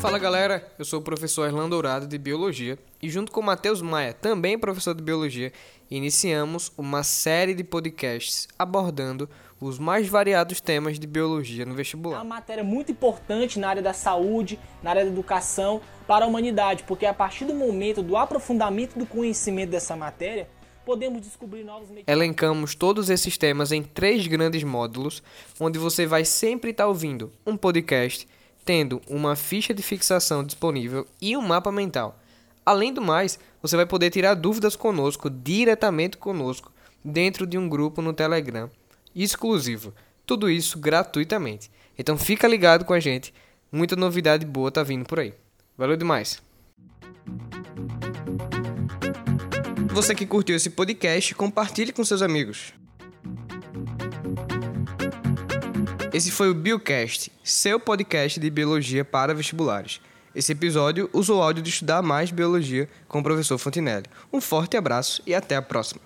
Fala galera, eu sou o professor Erlan Dourado de Biologia e junto com Matheus Maia, também professor de Biologia, iniciamos uma série de podcasts abordando os mais variados temas de biologia no É vestibular. uma matéria muito importante na área da saúde, na área da educação para a humanidade, porque a partir do momento do aprofundamento do conhecimento dessa matéria, podemos descobrir novos. Elencamos todos esses temas em três grandes módulos, onde você vai sempre estar ouvindo um podcast, tendo uma ficha de fixação disponível e um mapa mental. Além do mais, você vai poder tirar dúvidas conosco, diretamente conosco, dentro de um grupo no Telegram, exclusivo. Tudo isso gratuitamente. Então fica ligado com a gente, muita novidade boa tá vindo por aí. Valeu demais! Você que curtiu esse podcast, compartilhe com seus amigos. Esse foi o Biocast, seu podcast de biologia para vestibulares. Esse episódio usou o áudio de estudar mais biologia com o professor Fontinelli. Um forte abraço e até a próxima.